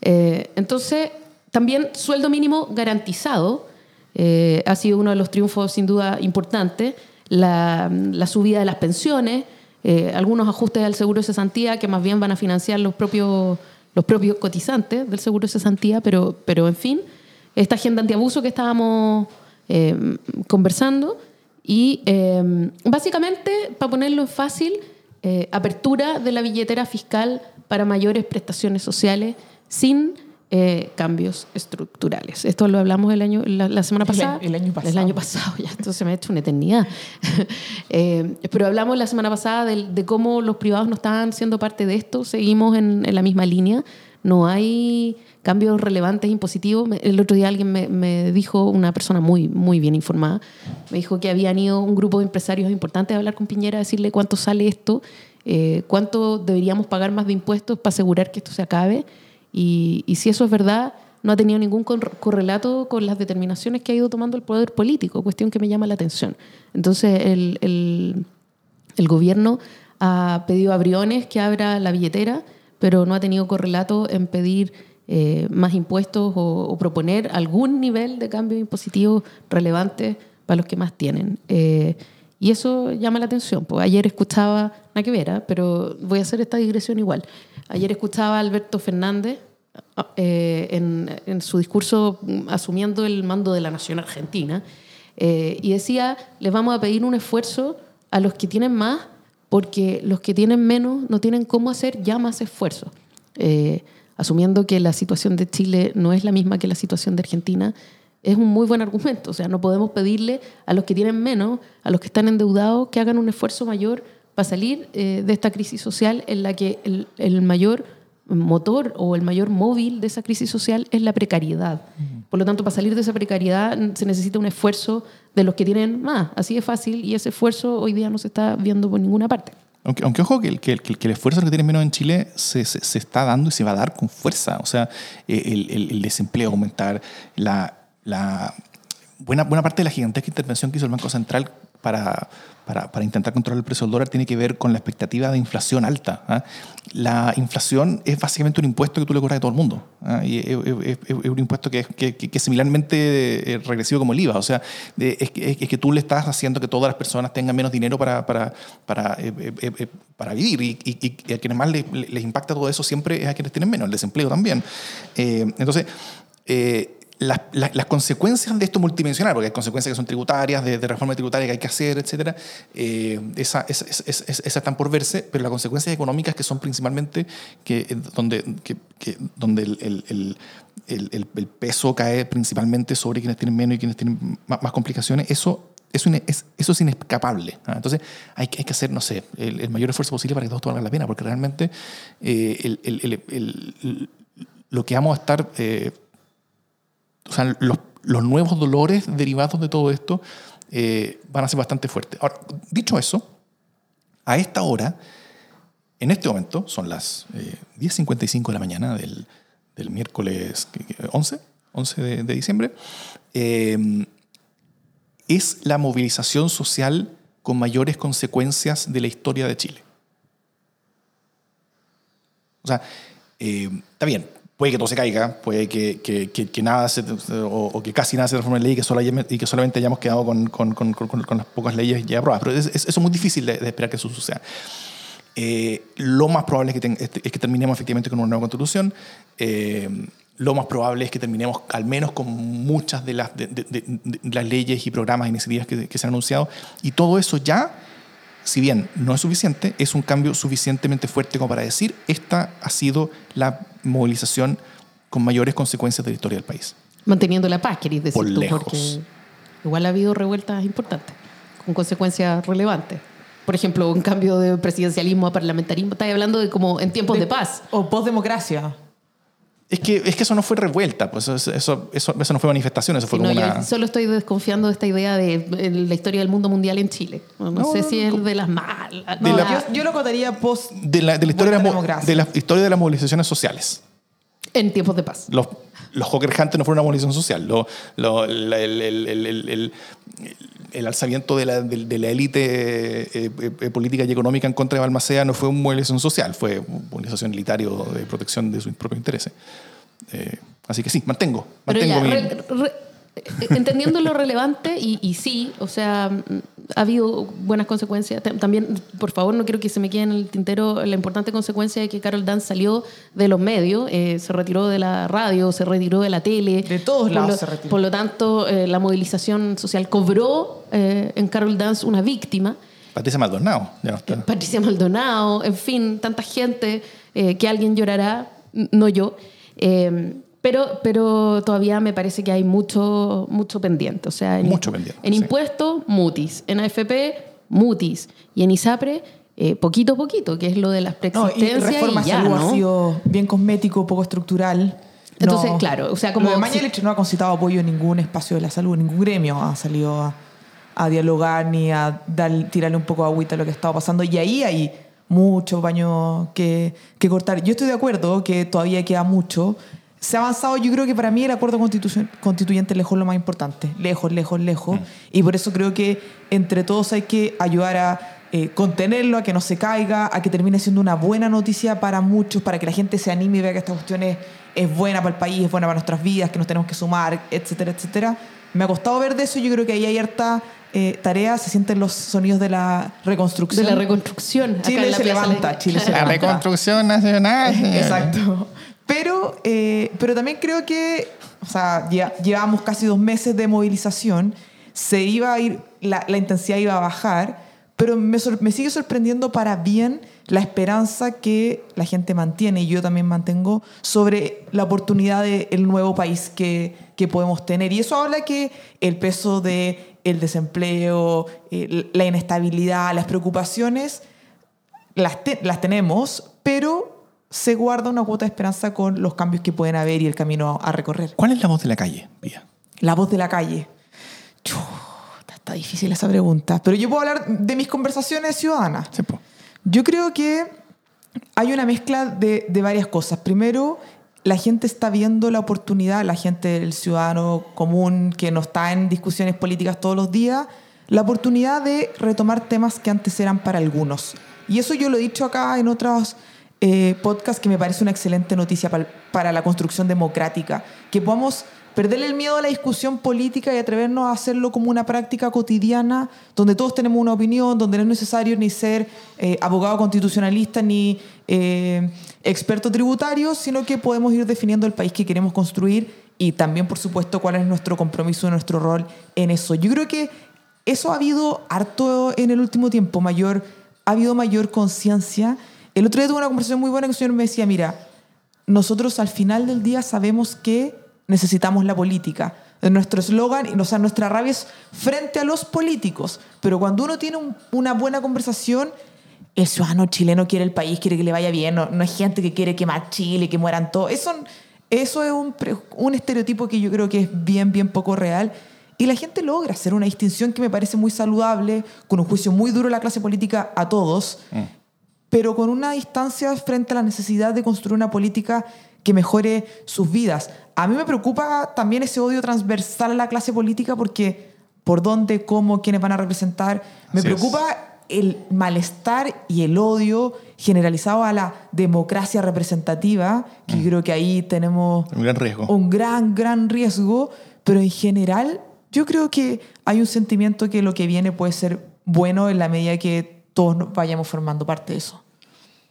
[SPEAKER 2] Entonces, también sueldo mínimo garantizado eh, ha sido uno de los triunfos sin duda importantes. La, la subida de las pensiones, eh, algunos ajustes al seguro de cesantía que más bien van a financiar los propios, los propios cotizantes del seguro de cesantía, pero, pero en fin, esta agenda antiabuso que estábamos eh, conversando y eh, básicamente, para ponerlo en fácil, eh, apertura de la billetera fiscal para mayores prestaciones sociales sin eh, cambios estructurales. Esto lo hablamos el año, la, la semana
[SPEAKER 3] El
[SPEAKER 2] pasada.
[SPEAKER 3] el año pasado.
[SPEAKER 2] El año pasado, ya, esto se me ha hecho una eternidad. Eh, pero hablamos la semana pasada del- de, cómo los privados no estaban siendo parte de esto. Seguimos en, en la misma línea. No hay cambios relevantes impositivos. El otro día alguien me, me dijo, una persona muy, muy bien informada, me dijo que habían ido un grupo de empresarios importantes a hablar con Piñera, a decirle cuánto sale esto, eh, cuánto deberíamos pagar más de impuestos para asegurar que esto se acabe. Y, y si eso es verdad, no ha tenido ningún cor- correlato con las determinaciones que ha ido tomando el poder político, cuestión que me llama la atención. Entonces, el, el- el gobierno ha pedido a Briones que abra la billetera, pero no ha tenido correlato en pedir eh, más impuestos o, o proponer algún nivel de cambio impositivo relevante para los que más tienen. Eh, y eso llama la atención. Pues ayer escuchaba, nada que ver, ¿ah? pero voy a hacer esta digresión igual. Ayer escuchaba a Alberto Fernández eh, en, en su discurso mm, asumiendo el mando de la nación argentina eh, y decía, les vamos a pedir un esfuerzo a los que tienen más porque los que tienen menos no tienen cómo hacer ya más esfuerzo. Eh, asumiendo que la situación de Chile no es la misma que la situación de Argentina, es un muy buen argumento. O sea, no podemos pedirle a los que tienen menos, a los que están endeudados, que hagan un esfuerzo mayor para salir eh, de esta crisis social en la que el, el mayor motor o el mayor móvil de esa crisis social es la precariedad. Por lo tanto, para salir de esa precariedad se necesita un esfuerzo de los que tienen más. Así de fácil y ese esfuerzo hoy día no se está viendo por ninguna parte.
[SPEAKER 1] Aunque, aunque ojo que el, que, el- que el esfuerzo que tienen menos en Chile se, se- se está dando y se va a dar con fuerza. O sea, eh, el, el- el desempleo aumentar, la, la buena, buena parte de la gigantesca intervención que hizo el Banco Central para, para, para intentar controlar el precio del dólar tiene que ver con la expectativa de inflación alta. ¿ah? La inflación es básicamente un impuesto que tú le cobras a todo el mundo. ¿ah? Y es, es- es- un impuesto que que, que- que es similarmente eh, regresivo como el IVA. O sea, es, es que tú le estás haciendo que todas las personas tengan menos dinero para, para, para, eh, eh, eh, eh, para vivir. Y, y- y a quienes más les, les impacta todo eso siempre es a quienes tienen menos, el desempleo también. Eh, entonces, eh, las, consecuencias de esto multidimensional, porque hay consecuencias que son tributarias, de, reforma tributaria que hay que hacer, etcétera, eh, esa, esa- esas están por verse, pero las consecuencias económicas que son principalmente que, eh, donde, donde el, peso cae principalmente sobre quienes tienen menos y quienes tienen más, complicaciones, eso Eso, es, eso es inescapable. ¿ah? Entonces hay, hay que hacer, no sé, el, mayor esfuerzo posible para que todo esto valga la pena, porque realmente eh, lo que vamos a estar, o sea, los, nuevos dolores derivados de todo esto eh, van a ser bastante fuertes. Ahora, dicho eso, a esta hora, en este momento, son las eh, 10.55 de la mañana del, del miércoles ¿qué- qué? 11, 11 de, de diciembre, eh, es la movilización social con mayores consecuencias de la historia de Chile. O sea, eh, está bien, puede que todo se caiga, puede que, que- que- que nada se, o, o que casi nada se transforme en ley y que, solo y que solamente hayamos quedado con, con- con- con- las pocas leyes ya aprobadas. Pero es, es- eso es muy difícil de, de esperar que eso suceda. Eh, lo más probable es que, ten- es que terminemos efectivamente con una nueva constitución. Eh, lo más probable es que terminemos al menos con muchas de las, de- de- de las leyes y programas e iniciativas que, que se han anunciado. Y todo eso ya, si bien no es suficiente, es un cambio suficientemente fuerte como para decir, esta ha sido la movilización con mayores consecuencias de la historia del país.
[SPEAKER 2] Manteniendo la paz, queréis decir
[SPEAKER 1] Por
[SPEAKER 2] tú,
[SPEAKER 1] lejos.
[SPEAKER 2] porque igual ha habido revueltas importantes, con consecuencias relevantes. Por ejemplo, un cambio de presidencialismo a parlamentarismo. Estás hablando de como en tiempos de, paz.
[SPEAKER 3] O postdemocracia.
[SPEAKER 1] Es que, es que eso no fue revuelta, pues eso, eso, eso, eso no fue manifestación, eso fue
[SPEAKER 2] Sí, no,
[SPEAKER 1] como
[SPEAKER 2] yo
[SPEAKER 1] una...
[SPEAKER 2] solo estoy desconfiando de esta idea de eh, la historia del mundo mundial en Chile. No, sé si es de las malas.
[SPEAKER 1] De
[SPEAKER 2] no,
[SPEAKER 1] la-
[SPEAKER 3] yo, yo lo contaría post.
[SPEAKER 1] de la, de la historia de, la, de la historia de las movilizaciones sociales.
[SPEAKER 2] En tiempos de paz.
[SPEAKER 1] Los, los Hunters no fueron una movilización social. Lo- lo- la- el, el- alzamiento de la, de, de la élite eh, eh, política y económica en contra de Balmaceda no fue una movilización social, fue una movilización militario de protección de sus propios intereses. Eh, así que sí, mantengo.
[SPEAKER 2] Pero
[SPEAKER 1] mantengo
[SPEAKER 2] ya,
[SPEAKER 1] mi-
[SPEAKER 2] re- re- eh, entendiendo lo relevante, y, y sí, o sea, ha habido buenas consecuencias. Tam- También, por favor, no quiero que se me quede en el tintero la importante consecuencia de que Carol Dance salió de los medios, eh, se retiró de la radio, se retiró de la tele.
[SPEAKER 3] De todos lados
[SPEAKER 2] lo-
[SPEAKER 3] se retiró.
[SPEAKER 2] Por lo tanto, eh, la movilización social cobró eh, en Carol Dance una víctima.
[SPEAKER 1] Patricia Maldonado. ya no está.
[SPEAKER 2] Patricia Maldonado, en fin, tanta gente eh, que alguien llorará, no yo. Eh, pero, pero todavía me parece que hay mucho, mucho pendiente. O sea, en,
[SPEAKER 1] Mucho pendiente,
[SPEAKER 2] En
[SPEAKER 1] sí.
[SPEAKER 2] impuestos, mutis. En AFP, mutis. Y en ISAPRE, eh, poquito a poquito, que es lo de las
[SPEAKER 3] No,
[SPEAKER 2] preexistencias.
[SPEAKER 3] y reforma
[SPEAKER 2] y ya,
[SPEAKER 3] salud
[SPEAKER 2] ¿no?
[SPEAKER 3] ha sido bien cosmético, poco estructural.
[SPEAKER 2] Entonces, claro, o sea, como
[SPEAKER 3] Lo de
[SPEAKER 2] si-
[SPEAKER 3] Mañalich no ha concitado apoyo en ningún espacio de la salud, ningún gremio ha salido a, a dialogar ni a dar, tirarle un poco de agüita a lo que estaba pasando. Y ahí hay mucho baño que, que cortar. Yo estoy de acuerdo que todavía queda mucho. Se ha avanzado, yo creo que para mí el acuerdo constituyente es lejos lo más importante. Lejos, lejos, lejos. Y por eso creo que entre todos hay que ayudar a eh, contenerlo, a que no se caiga, a que termine siendo una buena noticia para muchos, para que la gente se anime y vea que esta cuestión es, es buena para el país, es buena para nuestras vidas, que nos tenemos que sumar, etcétera, etcétera. Me ha costado ver de eso, yo creo que ahí hay harta eh, tarea, se sienten los sonidos de la
[SPEAKER 2] De
[SPEAKER 3] reconstrucción.
[SPEAKER 2] la reconstrucción. acá
[SPEAKER 3] Chile
[SPEAKER 2] en la
[SPEAKER 3] se levanta,
[SPEAKER 2] Le-
[SPEAKER 3] Chile se
[SPEAKER 2] Claro.
[SPEAKER 1] La
[SPEAKER 3] levanta.
[SPEAKER 1] reconstrucción nacional.
[SPEAKER 3] Exacto. Pero, eh, pero también creo que, o sea, lle- llevamos casi dos meses de movilización, se iba a ir, la, intensidad iba a bajar, pero me, sigue sorprendiendo para bien la esperanza que la gente mantiene, y yo también mantengo, sobre la oportunidad del nuevo país que, que podemos tener. Y eso habla que el peso del el desempleo, la inestabilidad, las preocupaciones, las, las tenemos, pero se guarda una cuota de esperanza con los cambios que pueden haber y el camino a recorrer.
[SPEAKER 1] ¿Cuál es la voz de la calle, Pía?
[SPEAKER 3] La voz de la calle. Está difícil esa pregunta, pero yo puedo hablar de mis conversaciones ciudadanas.
[SPEAKER 1] Sí.
[SPEAKER 3] Yo creo que hay una mezcla de, de varias cosas. Primero, la gente está viendo la oportunidad, la gente, el ciudadano común que no está en discusiones políticas todos los días, la oportunidad de retomar temas que antes eran para algunos. Y eso yo lo he dicho acá en otros eh, podcasts que me parece una excelente noticia para la construcción democrática, que podamos perderle el miedo a la discusión política y atrevernos a hacerlo como una práctica cotidiana, donde todos tenemos una opinión, donde no es necesario ni ser eh, abogado constitucionalista ni eh, experto tributario, sino que podemos ir definiendo el país que queremos construir y también, por supuesto, cuál es nuestro compromiso, nuestro rol en eso. Yo creo que eso ha habido harto en el último tiempo, mayor, ha habido mayor conciencia. El otro día tuve una conversación muy buena que un señor me decía, mira, nosotros al final del día sabemos que necesitamos la política. nuestro eslogan, o sea, nuestra rabia es frente a los políticos. Pero cuando uno tiene un- una buena conversación, el ciudadano chileno quiere el país, quiere que le vaya bien, no, no hay gente que quiere quemar Chile, que mueran todos. Eso, es un, estereotipo que yo creo que es bien, bien poco real. Y la gente logra hacer una distinción que me parece muy saludable, con un juicio muy duro de la clase política a todos, pero con una distancia frente a la necesidad de construir una política que mejore sus vidas. A mí me preocupa también ese odio transversal a la clase política porque por dónde, cómo, quiénes van a representar. Me
[SPEAKER 1] Así es.
[SPEAKER 3] preocupa el malestar y el odio generalizado a la democracia representativa, que yo creo que ahí tenemos
[SPEAKER 1] Un gran riesgo.
[SPEAKER 3] un gran, gran riesgo, pero en general yo creo que hay un sentimiento que lo que viene puede ser bueno en la medida que todos vayamos formando parte de eso.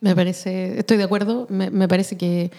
[SPEAKER 2] Me parece, estoy de acuerdo, me, parece que,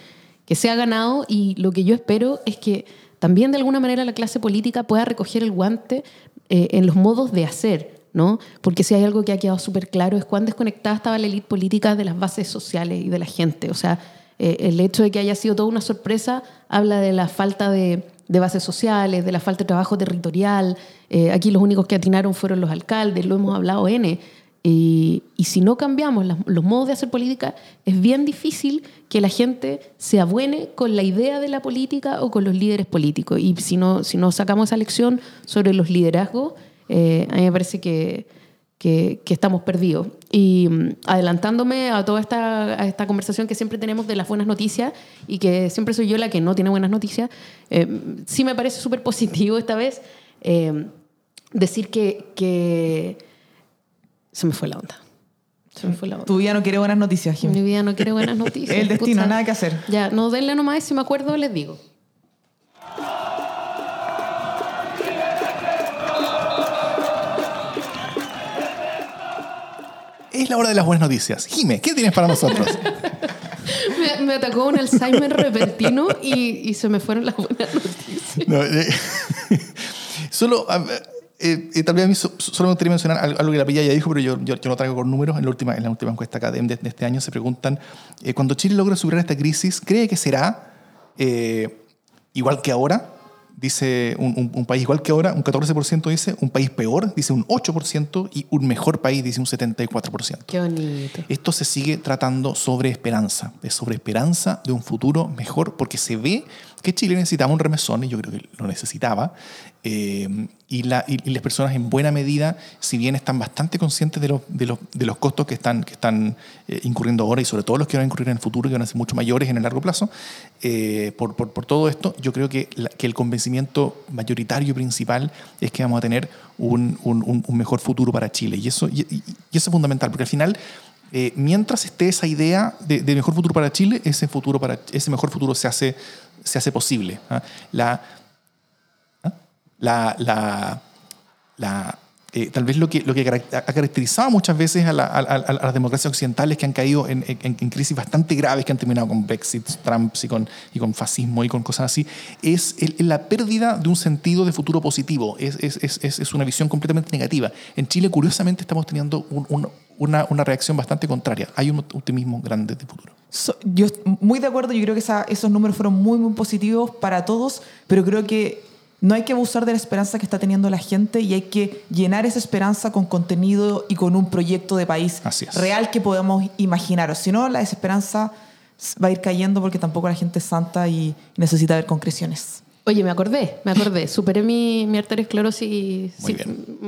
[SPEAKER 2] que se ha ganado y lo que yo espero es que también de alguna manera la clase política pueda recoger el guante eh, en los modos de hacer, ¿no? Porque si hay algo que ha quedado súper claro es cuán desconectada estaba la élite política de las bases sociales y de la gente. O sea, eh, el hecho de que haya sido toda una sorpresa habla de la falta de, de bases sociales, de la falta de trabajo territorial. Eh, aquí los únicos que atinaron fueron los alcaldes, lo hemos hablado N. Y, si no cambiamos los modos de hacer política, es bien difícil que la gente se abuene con la idea de la política o con los líderes políticos. Y si no, si no sacamos esa lección sobre los liderazgos, eh, a mí me parece que, que, que estamos perdidos. Y mm, adelantándome a toda esta, a esta conversación que siempre tenemos de las buenas noticias y que siempre soy yo la que no tiene buenas noticias, eh, sí me parece súper positivo esta vez eh, decir que, que se me fue la onda. Se me fue la onda.
[SPEAKER 3] Tu vida no quiere buenas noticias,
[SPEAKER 2] Mi
[SPEAKER 3] Jimmy.
[SPEAKER 2] vida no quiere buenas noticias.
[SPEAKER 3] El destino,
[SPEAKER 2] Pucha.
[SPEAKER 3] nada que hacer.
[SPEAKER 2] Ya, no denle nomás y si me acuerdo les digo.
[SPEAKER 1] Es la hora de las buenas noticias. Jime, ¿qué tienes para nosotros?
[SPEAKER 2] Me, me atacó un Alzheimer repentino y, y se me fueron las buenas noticias.
[SPEAKER 1] No, eh, solo, eh, eh, tal vez a mí so- solo me gustaría mencionar algo, que la Pilla ya dijo, pero yo, yo, yo lo traigo con números. En la última, en la última encuesta CADEM de, de este año se preguntan, eh, cuando Chile logra superar esta crisis, ¿cree que será eh, igual que ahora? Dice un, un- un país igual que ahora, un 14% dice, un país peor, dice un 8%, y un mejor país, dice un 74%.
[SPEAKER 2] Qué bonito.
[SPEAKER 1] Esto se sigue tratando sobre esperanza, es sobre esperanza de un futuro mejor, porque se ve que Chile necesitaba un remesón, y yo creo que lo necesitaba, eh, y, la- y- y las personas en buena medida, si bien están bastante conscientes de los, costos que están, eh, incurriendo ahora, y sobre todo los que van a incurrir en el futuro, que van a ser mucho mayores en el largo plazo, eh, por, todo esto, yo creo que, el convencimiento mayoritario principal es que vamos a tener un, mejor futuro para Chile. Y eso, es fundamental, porque al final mientras esté esa idea de, mejor futuro para Chile, ese, futuro ese mejor futuro se hace, se hace posible. ¿ah? La, ¿ah? la, la, la, eh, tal vez lo que, lo que ha caracterizado muchas veces a, la- a- a- a las democracias occidentales que han caído en, en- en crisis bastante graves, que han terminado con Brexit, Trump y con, y con fascismo y con cosas así, es el- la pérdida de un sentido de futuro positivo. Es, es, es, es- una visión completamente negativa. En Chile, curiosamente, estamos teniendo un- un- una, una reacción bastante contraria. Hay un optimismo grande de futuro.
[SPEAKER 3] So- yo muy de acuerdo, yo creo que esa- esos números fueron muy, muy positivos para todos, pero creo que no hay que abusar de la esperanza que está teniendo la gente y hay que llenar esa esperanza con contenido y con un proyecto de país real que podamos imaginar. O si no, la desesperanza va a ir cayendo porque tampoco la gente es santa y necesita ver concreciones.
[SPEAKER 2] Oye, me acordé, me acordé. Superé mi, mi arteriosclerosis sí,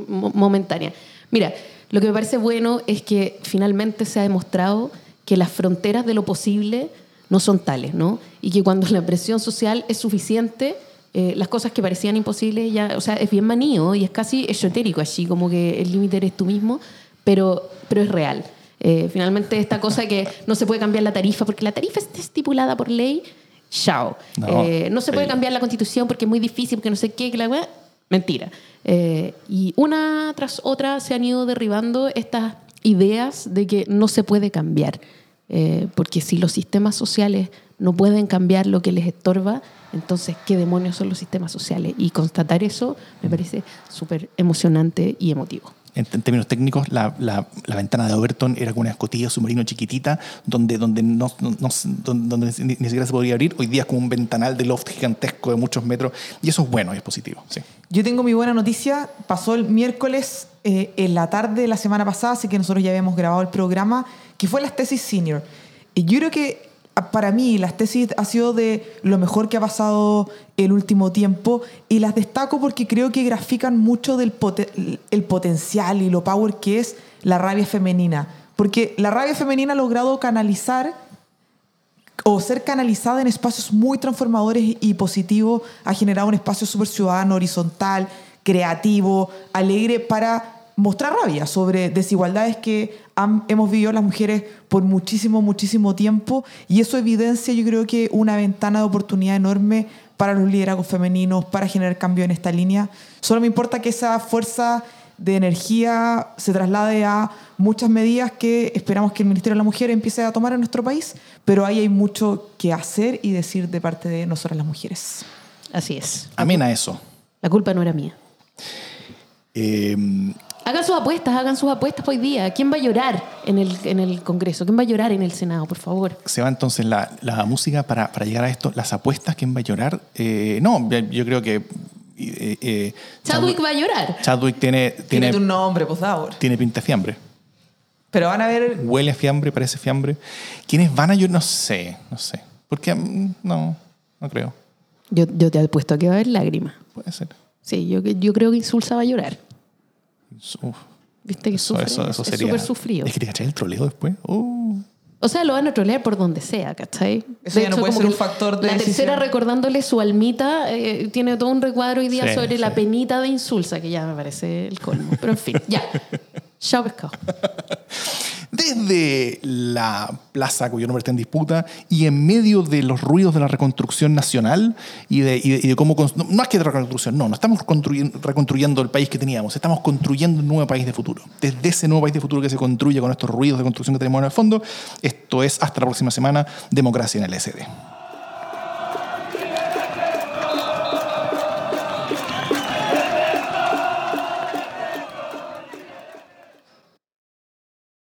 [SPEAKER 2] momentánea. Mira, lo que me parece bueno es que finalmente se ha demostrado que las fronteras de lo posible no son tales, ¿no? Y que cuando la presión social es suficiente, eh, las cosas que parecían imposibles ya, o sea, es bien manío y es casi esotérico, así como que el límite eres tú mismo, pero, pero es real. Eh, finalmente esta cosa que no se puede cambiar la tarifa porque la tarifa está estipulada por ley, chao.
[SPEAKER 1] No,
[SPEAKER 2] Eh, no se puede cambiar la constitución porque es muy difícil, porque no sé qué, que la weá. Mentira. Eh, y una tras otra se han ido derribando estas ideas de que no se puede cambiar. Eh, porque si los sistemas sociales no pueden cambiar lo que les estorba, entonces, ¿qué demonios son los sistemas sociales? Y constatar eso me parece súper emocionante y emotivo.
[SPEAKER 1] En, en términos técnicos, la, la- la ventana de Overton era como una escotilla submarino chiquitita donde, donde, no, no- no- donde, donde ni, ni siquiera se podía abrir. Hoy día es como un ventanal de loft gigantesco de muchos metros y eso es bueno y es positivo. Sí.
[SPEAKER 3] Yo tengo mi buena noticia. Pasó el miércoles eh, en la tarde de la semana pasada, así que nosotros ya habíamos grabado el programa, que fue las tesis senior. Y yo creo que para mí las tesis ha sido de lo mejor que ha pasado el último tiempo y las destaco porque creo que grafican mucho del el potencial y lo power que es la rabia femenina. Porque la rabia femenina ha logrado canalizar o ser canalizada en espacios muy transformadores y positivos, ha generado un espacio súper ciudadano, horizontal, creativo, alegre para mostrar rabia sobre desigualdades que han- hemos vivido las mujeres por muchísimo, muchísimo tiempo y eso evidencia yo creo que una ventana de oportunidad enorme para los liderazgos femeninos, para generar cambio en esta línea. Solo me importa que esa fuerza de energía se traslade a muchas medidas que esperamos que el Ministerio de la Mujer empiece a tomar en nuestro país, pero ahí hay mucho que hacer y decir de parte de nosotras las mujeres.
[SPEAKER 2] Así es.
[SPEAKER 1] Amén a eso.
[SPEAKER 2] La culpa no era mía.
[SPEAKER 1] Eh,
[SPEAKER 2] Hagan sus apuestas, hagan sus apuestas hoy día. ¿Quién va a llorar en el, en el Congreso? ¿Quién va a llorar en el Senado, por favor?
[SPEAKER 1] se va entonces la, la música para, para llegar a esto. Las apuestas, ¿quién va a llorar? Eh, no, yo creo que eh, eh,
[SPEAKER 2] Chadwick va a llorar.
[SPEAKER 1] Chadwick tiene,
[SPEAKER 3] Tiene
[SPEAKER 1] tiene,
[SPEAKER 3] un nombre, pues Davor.
[SPEAKER 1] tiene pinta de fiambre.
[SPEAKER 3] Pero van a ver,
[SPEAKER 1] Huele a fiambre, parece fiambre. ¿Quiénes van a llorar? No sé, no sé. Porque mm, no, no creo.
[SPEAKER 2] Yo, yo te apuesto a que va a haber lágrimas.
[SPEAKER 1] Puede ser.
[SPEAKER 2] Sí, yo, yo creo que Insulsa va a llorar.
[SPEAKER 1] Uf,
[SPEAKER 2] ¿Viste que
[SPEAKER 1] eso,
[SPEAKER 2] sufre?
[SPEAKER 1] eso, eso
[SPEAKER 2] es
[SPEAKER 1] sería.
[SPEAKER 2] súper sufrido.
[SPEAKER 1] Es que te cachai el troleo después. Uh.
[SPEAKER 2] O sea, lo van a trolear por donde sea, ¿cachai?
[SPEAKER 3] Eso ya no puede ser un factor de
[SPEAKER 2] La
[SPEAKER 3] decisión.
[SPEAKER 2] tercera recordándole su almita, eh, tiene todo un recuadro hoy día
[SPEAKER 1] Sí,
[SPEAKER 2] sobre la
[SPEAKER 1] sí.
[SPEAKER 2] penita de Insulsa, que ya me parece el colmo. Pero en fin, ya.
[SPEAKER 1] Desde la plaza cuyo nombre está en disputa y en medio de los ruidos de la reconstrucción nacional y de, cómo... No, no es que de reconstrucción, no, no estamos construyendo- reconstruyendo el país que teníamos, estamos construyendo un nuevo país de futuro. Desde ese nuevo país de futuro que se construye con estos ruidos de construcción que tenemos en el fondo, esto es hasta la próxima semana, Democracia en el SD.